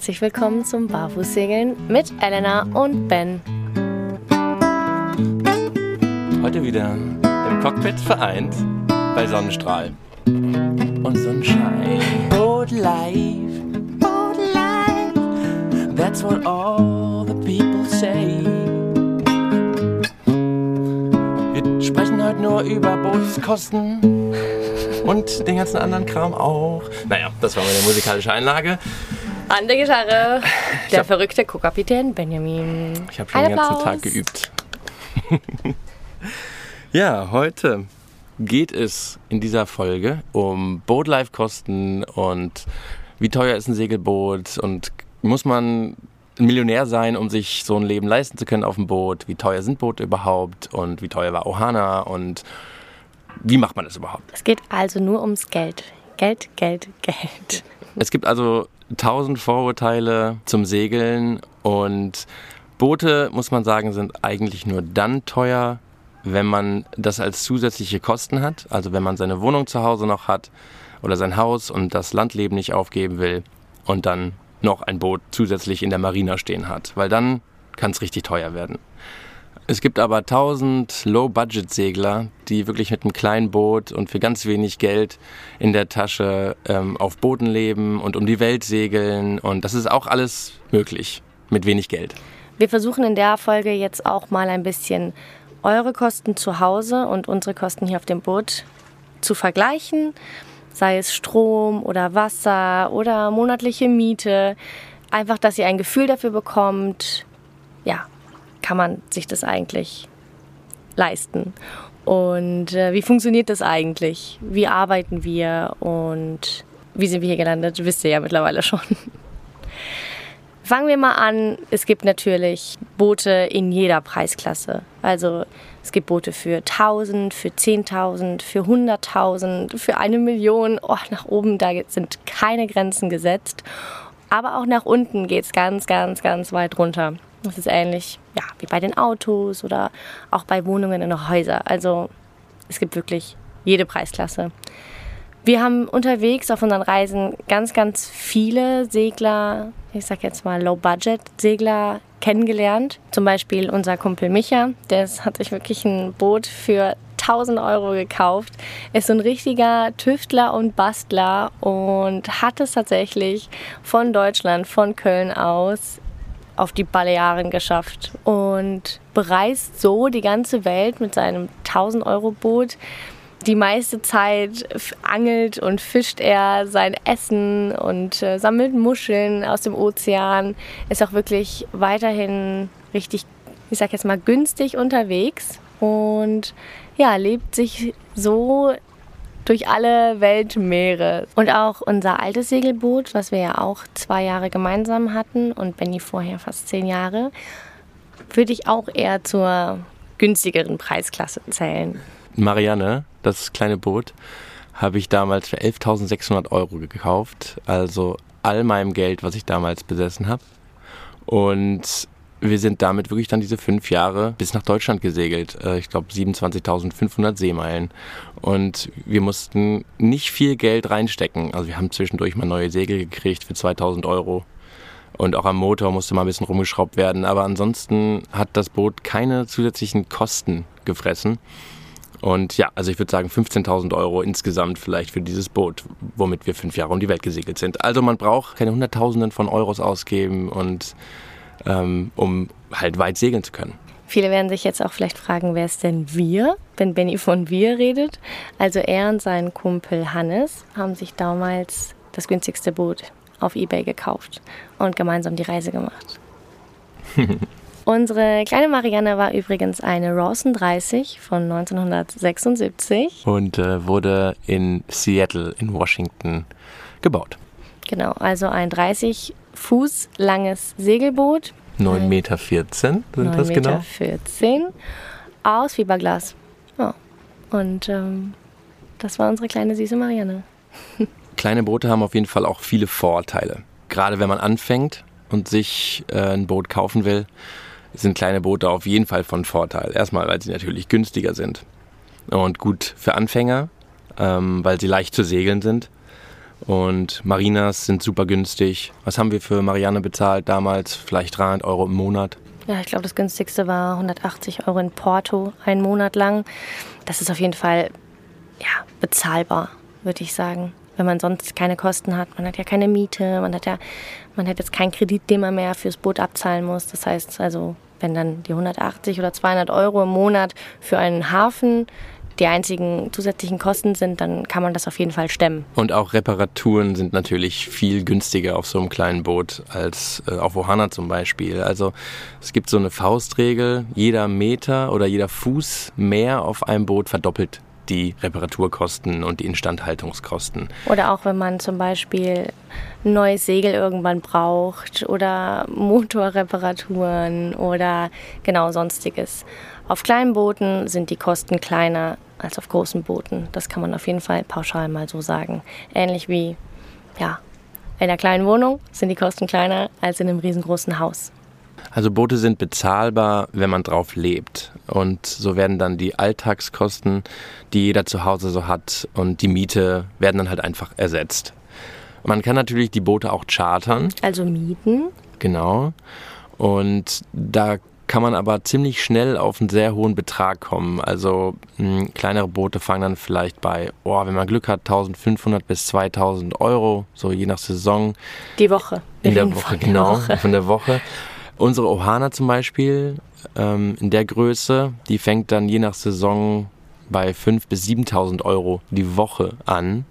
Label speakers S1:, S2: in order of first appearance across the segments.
S1: herzlich willkommen zum Barfußsegeln mit Elena und Ben.
S2: Heute wieder im Cockpit vereint bei Sonnenstrahl und Sonnenschein. Boat life, boat life, that's what all the people say. Wir sprechen heute nur über Bootskosten und den ganzen anderen Kram auch. Naja, das war meine musikalische Einlage.
S1: An der Gitarre der hab, verrückte Co-Kapitän Benjamin.
S2: Ich habe schon Ein den ganzen Applaus. Tag geübt. ja, heute geht es in dieser Folge um Boatlife-Kosten und wie teuer ist ein Segelboot und muss man ein Millionär sein, um sich so ein Leben leisten zu können auf dem Boot? Wie teuer sind Boote überhaupt und wie teuer war Ohana und wie macht man das überhaupt?
S1: Es geht also nur ums Geld. Geld, Geld, Geld.
S2: Es gibt also tausend Vorurteile zum Segeln und Boote, muss man sagen, sind eigentlich nur dann teuer, wenn man das als zusätzliche Kosten hat, also wenn man seine Wohnung zu Hause noch hat oder sein Haus und das Landleben nicht aufgeben will und dann noch ein Boot zusätzlich in der Marina stehen hat, weil dann kann es richtig teuer werden. Es gibt aber tausend Low-Budget-Segler, die wirklich mit einem kleinen Boot und für ganz wenig Geld in der Tasche ähm, auf Booten leben und um die Welt segeln. Und das ist auch alles möglich mit wenig Geld.
S1: Wir versuchen in der Folge jetzt auch mal ein bisschen eure Kosten zu Hause und unsere Kosten hier auf dem Boot zu vergleichen. Sei es Strom oder Wasser oder monatliche Miete. Einfach, dass ihr ein Gefühl dafür bekommt, ja, kann man sich das eigentlich leisten? Und äh, wie funktioniert das eigentlich? Wie arbeiten wir und wie sind wir hier gelandet? Wisst ihr ja mittlerweile schon. Fangen wir mal an. Es gibt natürlich Boote in jeder Preisklasse. Also es gibt Boote für 1000, für 10.000, für 100.000, für eine Million. Oh, nach oben, da sind keine Grenzen gesetzt. Aber auch nach unten geht es ganz, ganz, ganz weit runter. Das ist ähnlich ja, wie bei den Autos oder auch bei Wohnungen in Häusern. Also es gibt wirklich jede Preisklasse. Wir haben unterwegs auf unseren Reisen ganz, ganz viele Segler, ich sag jetzt mal Low-Budget-Segler kennengelernt. Zum Beispiel unser Kumpel Micha, der hat sich wirklich ein Boot für 1000 Euro gekauft, ist so ein richtiger Tüftler und Bastler und hat es tatsächlich von Deutschland, von Köln aus auf die Balearen geschafft und bereist so die ganze Welt mit seinem 1000 Euro Boot. Die meiste Zeit angelt und fischt er sein Essen und äh, sammelt Muscheln aus dem Ozean. Ist auch wirklich weiterhin richtig, ich sag jetzt mal, günstig unterwegs und ja, lebt sich so durch alle Weltmeere. Und auch unser altes Segelboot, was wir ja auch zwei Jahre gemeinsam hatten und Benny vorher fast zehn Jahre, würde ich auch eher zur günstigeren Preisklasse zählen.
S2: Marianne, das kleine Boot, habe ich damals für 11.600 Euro gekauft. Also all meinem Geld, was ich damals besessen habe. Und wir sind damit wirklich dann diese fünf Jahre bis nach Deutschland gesegelt. Äh, ich glaube 27.500 Seemeilen. Und wir mussten nicht viel Geld reinstecken. Also wir haben zwischendurch mal neue Segel gekriegt für 2000 Euro. Und auch am Motor musste mal ein bisschen rumgeschraubt werden. Aber ansonsten hat das Boot keine zusätzlichen Kosten gefressen. Und ja, also ich würde sagen 15.000 Euro insgesamt vielleicht für dieses Boot, womit wir fünf Jahre um die Welt gesegelt sind. Also man braucht keine Hunderttausenden von Euros ausgeben und ähm, um halt weit segeln zu können.
S1: Viele werden sich jetzt auch vielleicht fragen, wer ist denn wir, wenn Benny von wir redet. Also er und sein Kumpel Hannes haben sich damals das günstigste Boot auf eBay gekauft und gemeinsam die Reise gemacht. Unsere kleine Marianne war übrigens eine Rawson 30 von 1976.
S2: Und äh, wurde in Seattle in Washington gebaut.
S1: Genau, also ein 30 Fuß langes Segelboot.
S2: 9,14 Meter sind 9 das
S1: Meter
S2: genau?
S1: 14 aus Fiberglas. Ja. Und ähm, das war unsere kleine süße Marianne.
S2: Kleine Boote haben auf jeden Fall auch viele Vorteile. Gerade wenn man anfängt und sich äh, ein Boot kaufen will, sind kleine Boote auf jeden Fall von Vorteil. Erstmal, weil sie natürlich günstiger sind und gut für Anfänger, ähm, weil sie leicht zu segeln sind Und Marinas sind super günstig. Was haben wir für Marianne bezahlt damals? Vielleicht 300 Euro im Monat.
S1: Ja, ich glaube, das günstigste war 180 Euro in Porto, einen Monat lang. Das ist auf jeden Fall ja, bezahlbar, würde ich sagen. Wenn man sonst keine Kosten hat. Man hat ja keine Miete, man hat ja man hat jetzt keinen Kredit, den man mehr fürs Boot abzahlen muss. Das heißt also, wenn dann die 180 oder 200 Euro im Monat für einen Hafen die einzigen zusätzlichen Kosten sind, dann kann man das auf jeden Fall stemmen.
S2: Und auch Reparaturen sind natürlich viel günstiger auf so einem kleinen Boot als äh, auf Ohana zum Beispiel. Also es gibt so eine Faustregel, jeder Meter oder jeder Fuß mehr auf einem Boot verdoppelt die Reparaturkosten und die Instandhaltungskosten.
S1: Oder auch wenn man zum Beispiel ein neues Segel irgendwann braucht oder Motorreparaturen oder genau sonstiges. Auf kleinen Booten sind die Kosten kleiner als auf großen Booten. Das kann man auf jeden Fall pauschal mal so sagen. Ähnlich wie, ja, in einer kleinen Wohnung sind die Kosten kleiner als in einem riesengroßen Haus.
S2: Also Boote sind bezahlbar, wenn man drauf lebt. Und so werden dann die Alltagskosten, die jeder zu Hause so hat, und die Miete werden dann halt einfach ersetzt. Man kann natürlich die Boote auch chartern.
S1: Also mieten.
S2: Genau. Und da kann man aber ziemlich schnell auf einen sehr hohen Betrag kommen. Also mh, hm, kleinere Boote fangen dann vielleicht bei, oh, wenn man Glück hat, 1500 bis 2000 Euro, so je nach Saison.
S1: Die Woche.
S2: In der Woche, genau, Woche. von der Woche. Unsere Ohana zum Beispiel, ähm, in der Größe, die fängt dann je nach Saison bei 5.000 bis 7.000 Euro die Woche an.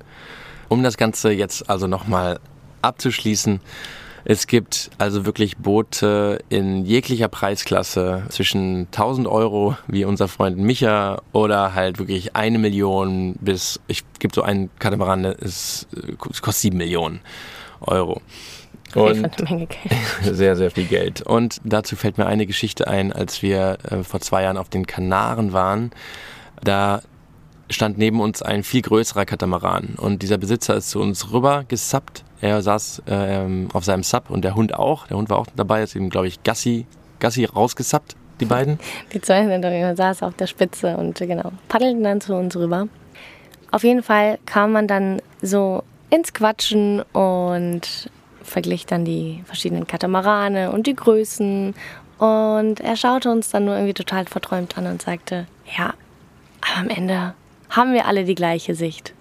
S2: Um das Ganze jetzt also nochmal abzuschließen, es gibt also wirklich Boote in jeglicher Preisklasse zwischen 1000 Euro, wie unser Freund Micha, oder halt wirklich eine Million bis, ich gibt so einen Katamaran, es kostet sieben Millionen Euro.
S1: Und eine Menge Geld.
S2: Sehr, sehr viel Geld. Und dazu fällt mir eine Geschichte ein, als wir äh, vor zwei Jahren auf den Kanaren waren. Da stand neben uns ein viel größerer Katamaran und dieser Besitzer ist zu uns rüber gesappt er saß äh, auf seinem Sub und der Hund auch. Der Hund war auch dabei, ist ihm, glaube ich, Gassi, Gassi rausgesappt, die beiden.
S1: Die zwei sind da, saß auf der Spitze und genau, paddelten dann zu uns rüber. Auf jeden Fall kam man dann so ins Quatschen und verglich dann die verschiedenen Katamarane und die Größen. Und er schaute uns dann nur irgendwie total verträumt an und sagte, ja, aber am Ende haben wir alle die gleiche Sicht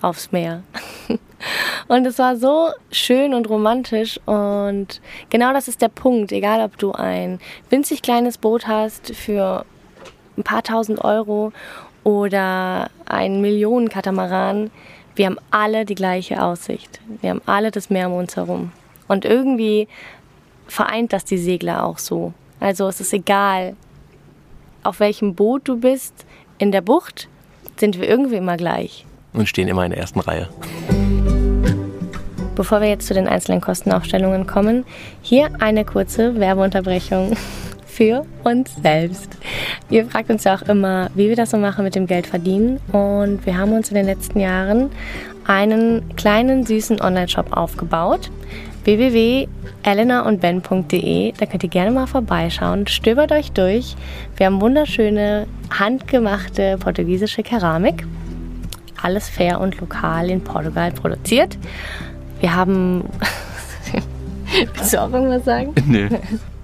S1: aufs Meer. Und es war so schön und romantisch. Und genau das ist der Punkt. Egal, ob du ein winzig kleines Boot hast für ein paar tausend Euro oder einen Millionen-Katamaran, wir haben alle die gleiche Aussicht. Wir haben alle das Meer um uns herum. Und irgendwie vereint das die Segler auch so. Also es ist egal, auf welchem Boot du bist, in der Bucht sind wir irgendwie immer gleich.
S2: Und stehen immer in der ersten Reihe.
S1: Bevor wir jetzt zu den einzelnen Kostenaufstellungen kommen, hier eine kurze Werbeunterbrechung für uns selbst. Ihr fragt uns ja auch immer, wie wir das so machen mit dem Geld verdienen. Und wir haben uns in den letzten Jahren einen kleinen süßen Online-Shop aufgebaut www.elenaundben.de. Da könnt ihr gerne mal vorbeischauen. Stöbert euch durch. Wir haben wunderschöne, handgemachte portugiesische Keramik. Alles fair und lokal in Portugal produziert. Wir haben. Willst du auch irgendwas sagen?
S2: Nö.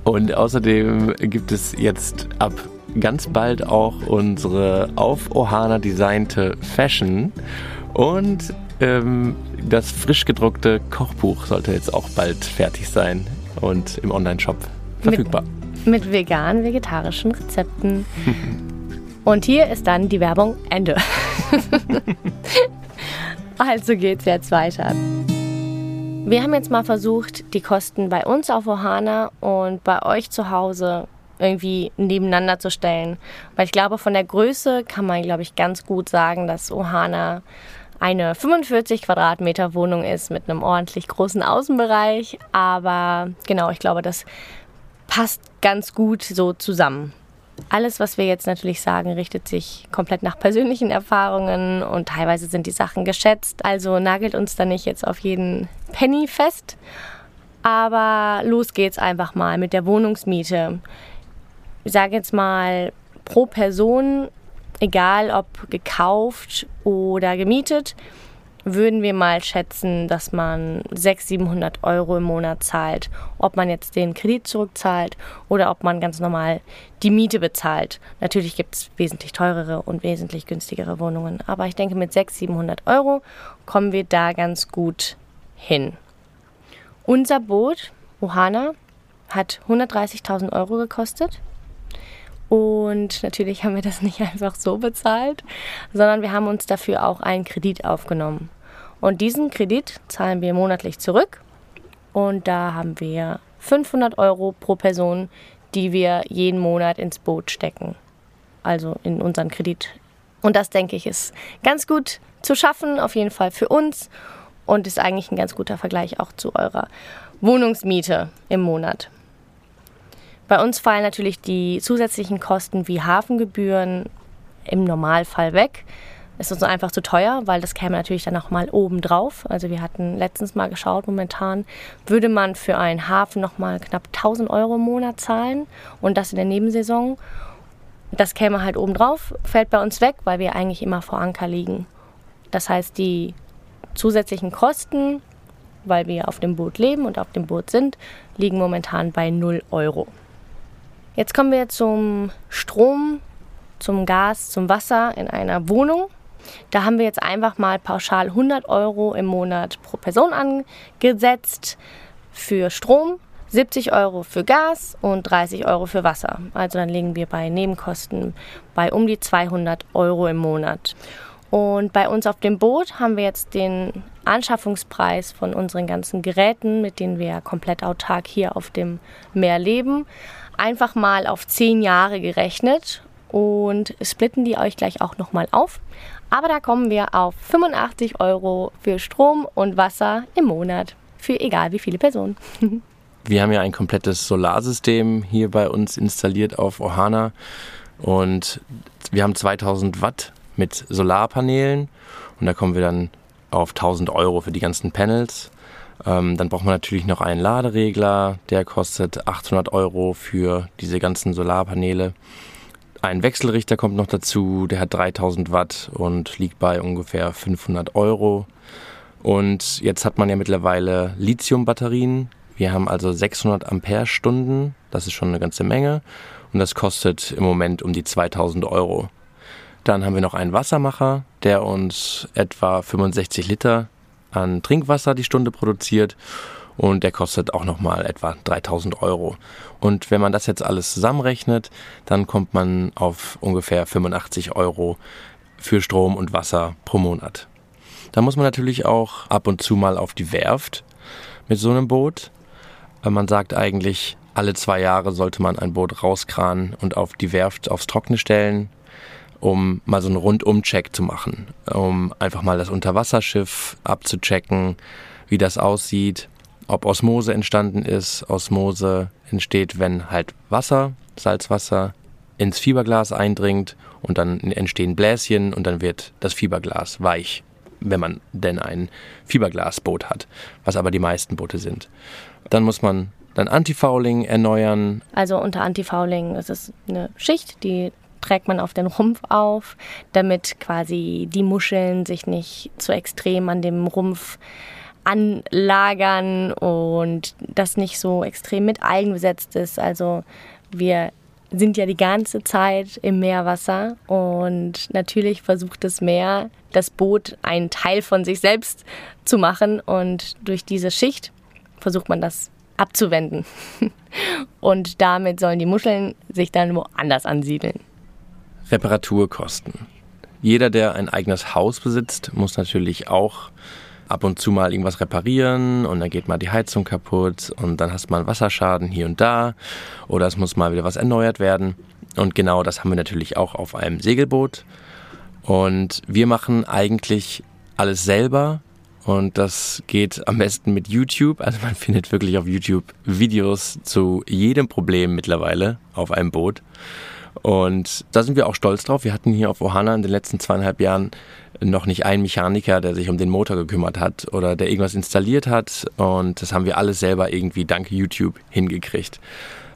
S2: Und außerdem gibt es jetzt ab ganz bald auch unsere auf Ohana designte Fashion und ähm, das frisch gedruckte Kochbuch sollte jetzt auch bald fertig sein und im Online-Shop verfügbar.
S1: Mit, mit vegan-vegetarischen Rezepten. und hier ist dann die Werbung Ende. also geht's jetzt weiter. Wir haben jetzt mal versucht, die Kosten bei uns auf Ohana und bei euch zu Hause irgendwie nebeneinander zu stellen. Weil ich glaube, von der Größe kann man, glaube ich, ganz gut sagen, dass Ohana eine 45 Quadratmeter Wohnung ist mit einem ordentlich großen Außenbereich. Aber genau, ich glaube, das passt ganz gut so zusammen. Alles, was wir jetzt natürlich sagen, richtet sich komplett nach persönlichen Erfahrungen und teilweise sind die Sachen geschätzt. Also nagelt uns da nicht jetzt auf jeden Penny fest. Aber los geht's einfach mal mit der Wohnungsmiete. Ich sage jetzt mal pro Person, egal ob gekauft oder gemietet, würden wir mal schätzen, dass man 600, 700 Euro im Monat zahlt. Ob man jetzt den Kredit zurückzahlt oder ob man ganz normal die Miete bezahlt. Natürlich gibt es wesentlich teurere und wesentlich günstigere Wohnungen. Aber ich denke, mit 600, 700 Euro kommen wir da ganz gut hin. Unser Boot, Ohana, hat 130.000 Euro gekostet. Und natürlich haben wir das nicht einfach so bezahlt, sondern wir haben uns dafür auch einen Kredit aufgenommen. Und diesen Kredit zahlen wir monatlich zurück. Und da haben wir 500 Euro pro Person, die wir jeden Monat ins Boot stecken. Also in unseren Kredit. Und das, denke ich, ist ganz gut zu schaffen, auf jeden Fall für uns. Und ist eigentlich ein ganz guter Vergleich auch zu eurer Wohnungsmiete im Monat. Bei uns fallen natürlich die zusätzlichen Kosten wie Hafengebühren im Normalfall weg. Ist uns einfach zu teuer, weil das käme natürlich dann nochmal oben drauf. Also wir hatten letztens mal geschaut, momentan würde man für einen Hafen nochmal knapp 1000 Euro im Monat zahlen und das in der Nebensaison. Das käme halt oben drauf, fällt bei uns weg, weil wir eigentlich immer vor Anker liegen. Das heißt, die zusätzlichen Kosten, weil wir auf dem Boot leben und auf dem Boot sind, liegen momentan bei 0 Euro. Jetzt kommen wir zum Strom, zum Gas, zum Wasser in einer Wohnung. Da haben wir jetzt einfach mal pauschal 100 Euro im Monat pro Person angesetzt für Strom, 70 Euro für Gas und 30 Euro für Wasser. Also dann liegen wir bei Nebenkosten bei um die 200 Euro im Monat. Und bei uns auf dem Boot haben wir jetzt den Anschaffungspreis von unseren ganzen Geräten, mit denen wir komplett autark hier auf dem Meer leben, einfach mal auf zehn Jahre gerechnet und splitten die euch gleich auch nochmal auf. Aber da kommen wir auf 85 Euro für Strom und Wasser im Monat für egal wie viele Personen.
S2: wir haben ja ein komplettes Solarsystem hier bei uns installiert auf Ohana und wir haben 2000 Watt mit Solarpanelen und da kommen wir dann auf 1000 Euro für die ganzen Panels. Ähm, dann braucht man natürlich noch einen Laderegler, der kostet 800 Euro für diese ganzen Solarpaneele. Ein Wechselrichter kommt noch dazu, der hat 3000 Watt und liegt bei ungefähr 500 Euro. Und jetzt hat man ja mittlerweile Lithium-Batterien. Wir haben also 600 Ampere-Stunden, das ist schon eine ganze Menge. Und das kostet im Moment um die 2000 Euro. Dann haben wir noch einen Wassermacher, der uns etwa 65 Liter an Trinkwasser die Stunde produziert und der kostet auch nochmal etwa 3000 Euro. Und wenn man das jetzt alles zusammenrechnet, dann kommt man auf ungefähr 85 Euro für Strom und Wasser pro Monat. Da muss man natürlich auch ab und zu mal auf die Werft mit so einem Boot. Man sagt eigentlich, alle zwei Jahre sollte man ein Boot rauskranen und auf die Werft aufs Trockene stellen, um mal so einen Rundum-Check zu machen, um einfach mal das Unterwasserschiff abzuchecken, wie das aussieht, ob Osmose entstanden ist. Osmose entsteht, wenn halt Wasser, Salzwasser ins Fiberglas eindringt und dann entstehen Bläschen und dann wird das Fiberglas weich, wenn man denn ein Fiberglasboot hat, was aber die meisten Boote sind. Dann muss man dann Antifouling erneuern.
S1: Also unter Antifouling ist es eine Schicht, die trägt man auf den Rumpf auf, damit quasi die Muscheln sich nicht zu extrem an dem Rumpf anlagern und das nicht so extrem mit Algen besetzt ist. Also wir sind ja die ganze Zeit im Meerwasser und natürlich versucht das Meer, das Boot einen Teil von sich selbst zu machen und durch diese Schicht versucht man das abzuwenden. Und damit sollen die Muscheln sich dann woanders ansiedeln.
S2: Reparaturkosten. Jeder, der ein eigenes Haus besitzt, muss natürlich auch ab und zu mal irgendwas reparieren und dann geht mal die Heizung kaputt und dann hast mal einen Wasserschaden hier und da oder es muss mal wieder was erneuert werden. Und genau das haben wir natürlich auch auf einem Segelboot. Und wir machen eigentlich alles selber und das geht am besten mit YouTube. Also man findet wirklich auf YouTube Videos zu jedem Problem mittlerweile auf einem Boot. Und da sind wir auch stolz drauf. Wir hatten hier auf Ohana in den letzten zweieinhalb Jahren noch nicht einen Mechaniker, der sich um den Motor gekümmert hat oder der irgendwas installiert hat. Und das haben wir alles selber irgendwie dank YouTube hingekriegt.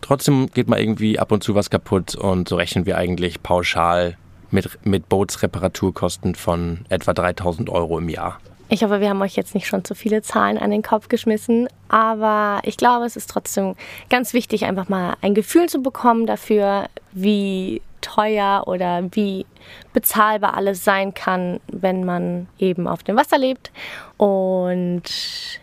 S2: Trotzdem geht mal irgendwie ab und zu was kaputt und so rechnen wir eigentlich pauschal mit, mit Bootsreparaturkosten von etwa 3000 Euro im Jahr.
S1: Ich hoffe, wir haben euch jetzt nicht schon zu viele Zahlen an den Kopf geschmissen, aber ich glaube, es ist trotzdem ganz wichtig, einfach mal ein Gefühl zu bekommen dafür, wie teuer oder wie bezahlbar alles sein kann, wenn man eben auf dem Wasser lebt. Und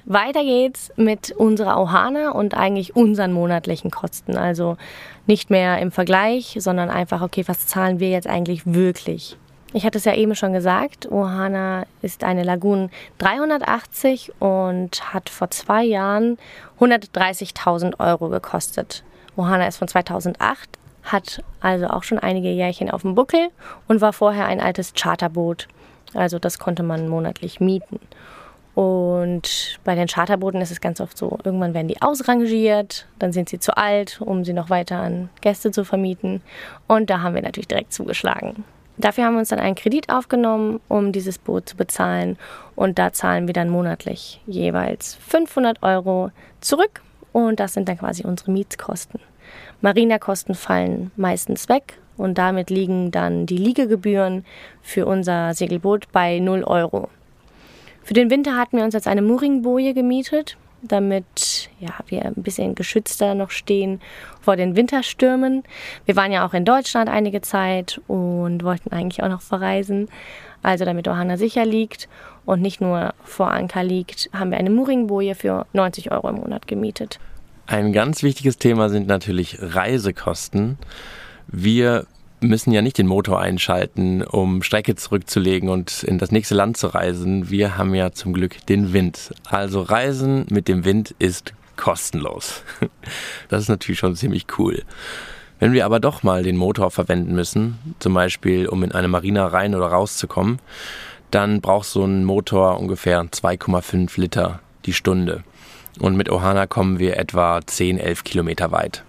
S1: weiter geht's mit unserer Ohana und eigentlich unseren monatlichen Kosten. Also nicht mehr im Vergleich, sondern einfach, okay, was zahlen wir jetzt eigentlich wirklich? Ich hatte es ja eben schon gesagt, Ohana ist eine Lagoon 380 und hat vor zwei Jahren 130.000 Euro gekostet. Ohana ist von 2008, hat also auch schon einige Jährchen auf dem Buckel und war vorher ein altes Charterboot. Also das konnte man monatlich mieten. Und bei den Charterbooten ist es ganz oft so, irgendwann werden die ausrangiert, dann sind sie zu alt, um sie noch weiter an Gäste zu vermieten. Und da haben wir natürlich direkt zugeschlagen. Dafür haben wir uns dann einen Kredit aufgenommen, um dieses Boot zu bezahlen. Und da zahlen wir dann monatlich jeweils 500 Euro zurück. Und das sind dann quasi unsere Mietskosten. Marinakosten fallen meistens weg und damit liegen dann die Liegegebühren für unser Segelboot bei 0 Euro. Für den Winter hatten wir uns jetzt eine Mooringboje gemietet, damit ja, wir ein bisschen geschützter noch stehen vor den Winterstürmen. Wir waren ja auch in Deutschland einige Zeit und wollten eigentlich auch noch verreisen. Also damit Ohana sicher liegt und nicht nur vor Anker liegt, haben wir eine Mooringboje für 90 Euro im Monat gemietet.
S2: Ein ganz wichtiges Thema sind natürlich Reisekosten. Wir müssen ja nicht den Motor einschalten, um Strecke zurückzulegen und in das nächste Land zu reisen. Wir haben ja zum Glück den Wind. Also Reisen mit dem Wind ist kostenlos. Das ist natürlich schon ziemlich cool. Wenn wir aber doch mal den Motor verwenden müssen, zum Beispiel um in eine Marina rein oder rauszukommen, dann braucht so ein Motor ungefähr 2,5 Liter die Stunde. Und mit Ohana kommen wir etwa 10, 11 Kilometer weit.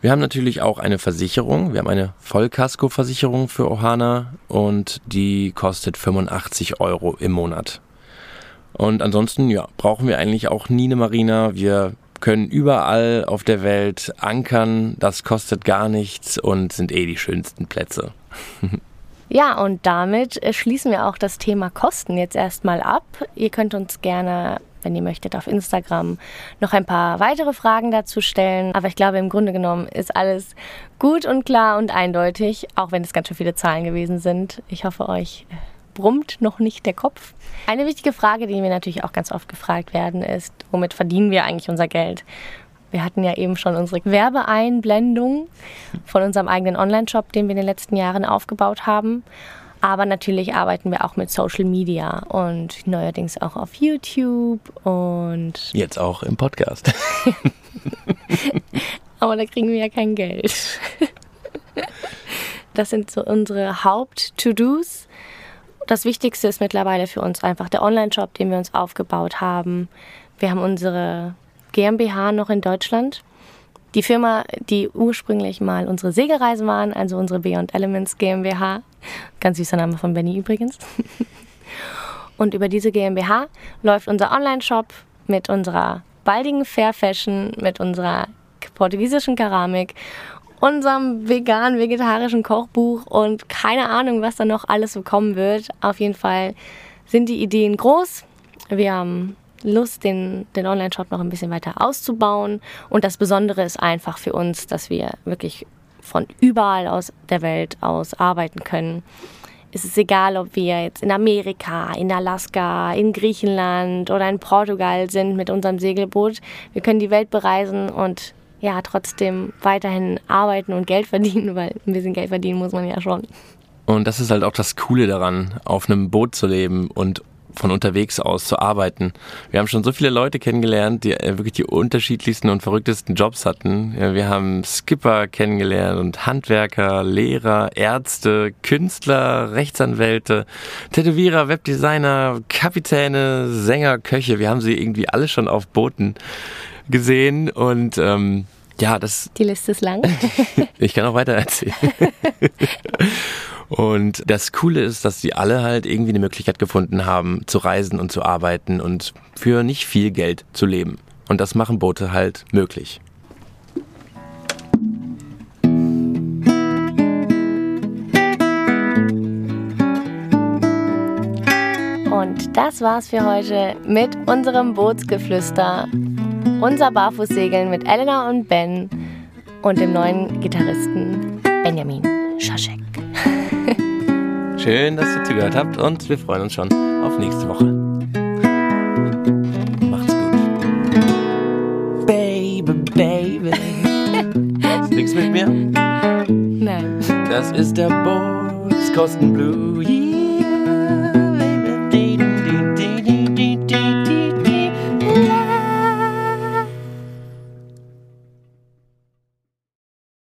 S2: Wir haben natürlich auch eine Versicherung. Wir haben eine Vollkasko-Versicherung für Ohana und die kostet 85 Euro im Monat. Und ansonsten, ja, brauchen wir eigentlich auch nie eine Marina. Wir können überall auf der Welt ankern. Das kostet gar nichts und sind eh die schönsten Plätze.
S1: Ja, und damit schließen wir auch das Thema Kosten jetzt erstmal ab. Ihr könnt uns gerne, wenn ihr möchtet, auf Instagram noch ein paar weitere Fragen dazu stellen. Aber ich glaube, im Grunde genommen ist alles gut und klar und eindeutig, auch wenn es ganz schön viele Zahlen gewesen sind. Ich hoffe, euch brummt noch nicht der Kopf. Eine wichtige Frage, die wir natürlich auch ganz oft gefragt werden, ist, womit verdienen wir eigentlich unser Geld? Wir hatten ja eben schon unsere Werbeeinblendung von unserem eigenen Online-Shop, den wir in den letzten Jahren aufgebaut haben. Aber natürlich arbeiten wir auch mit Social Media und neuerdings auch auf YouTube und.
S2: Jetzt auch im Podcast.
S1: Aber da kriegen wir ja kein Geld. Das sind so unsere Haupt-To-Dos. Das Wichtigste ist mittlerweile für uns einfach der Online-Shop, den wir uns aufgebaut haben. Wir haben unsere GmbH noch in Deutschland. Die Firma, die ursprünglich mal unsere Segelreisen waren, also unsere Beyond Elements GmbH, ganz süßer Name von Benny übrigens. Und über diese GmbH läuft unser Online-Shop mit unserer baldigen Fair Fashion, mit unserer portugiesischen Keramik, unserem vegan-vegetarischen Kochbuch und keine Ahnung, was da noch alles so kommen wird. Auf jeden Fall sind die Ideen groß. Wir haben Lust, den, den Online-Shop noch ein bisschen weiter auszubauen. Und das Besondere ist einfach für uns, dass wir wirklich von überall aus der Welt aus arbeiten können. Es ist egal, ob wir jetzt in Amerika, in Alaska, in Griechenland oder in Portugal sind mit unserem Segelboot. Wir können die Welt bereisen und ja, trotzdem weiterhin arbeiten und Geld verdienen, weil ein bisschen Geld verdienen muss man ja schon.
S2: Und das ist halt auch das Coole daran, auf einem Boot zu leben und von unterwegs aus zu arbeiten. Wir haben schon so viele Leute kennengelernt, die äh, wirklich die unterschiedlichsten und verrücktesten Jobs hatten. Wir haben Skipper kennengelernt und Handwerker, Lehrer, Ärzte, Künstler, Rechtsanwälte, Tätowierer, Webdesigner, Kapitäne, Sänger, Köche. Wir haben sie irgendwie alle schon auf Booten gesehen und ähm, ja, das.
S1: Die Liste ist lang.
S2: ich kann auch weiter erzählen. Und das Coole ist, dass sie alle halt irgendwie eine Möglichkeit gefunden haben, zu reisen und zu arbeiten und für nicht viel Geld zu leben. Und das machen Boote halt möglich.
S1: Und das war's für heute mit unserem Bootsgeflüster. Unser Barfußsegeln mit Elena und Ben und dem neuen Gitarristen Benjamin Schaschek.
S2: Schön, dass ihr zugehört habt und wir freuen uns schon auf nächste Woche. Macht's gut. Baby, baby. Singst mit mir?
S1: Nein.
S2: Das ist der Bootskosten Blue.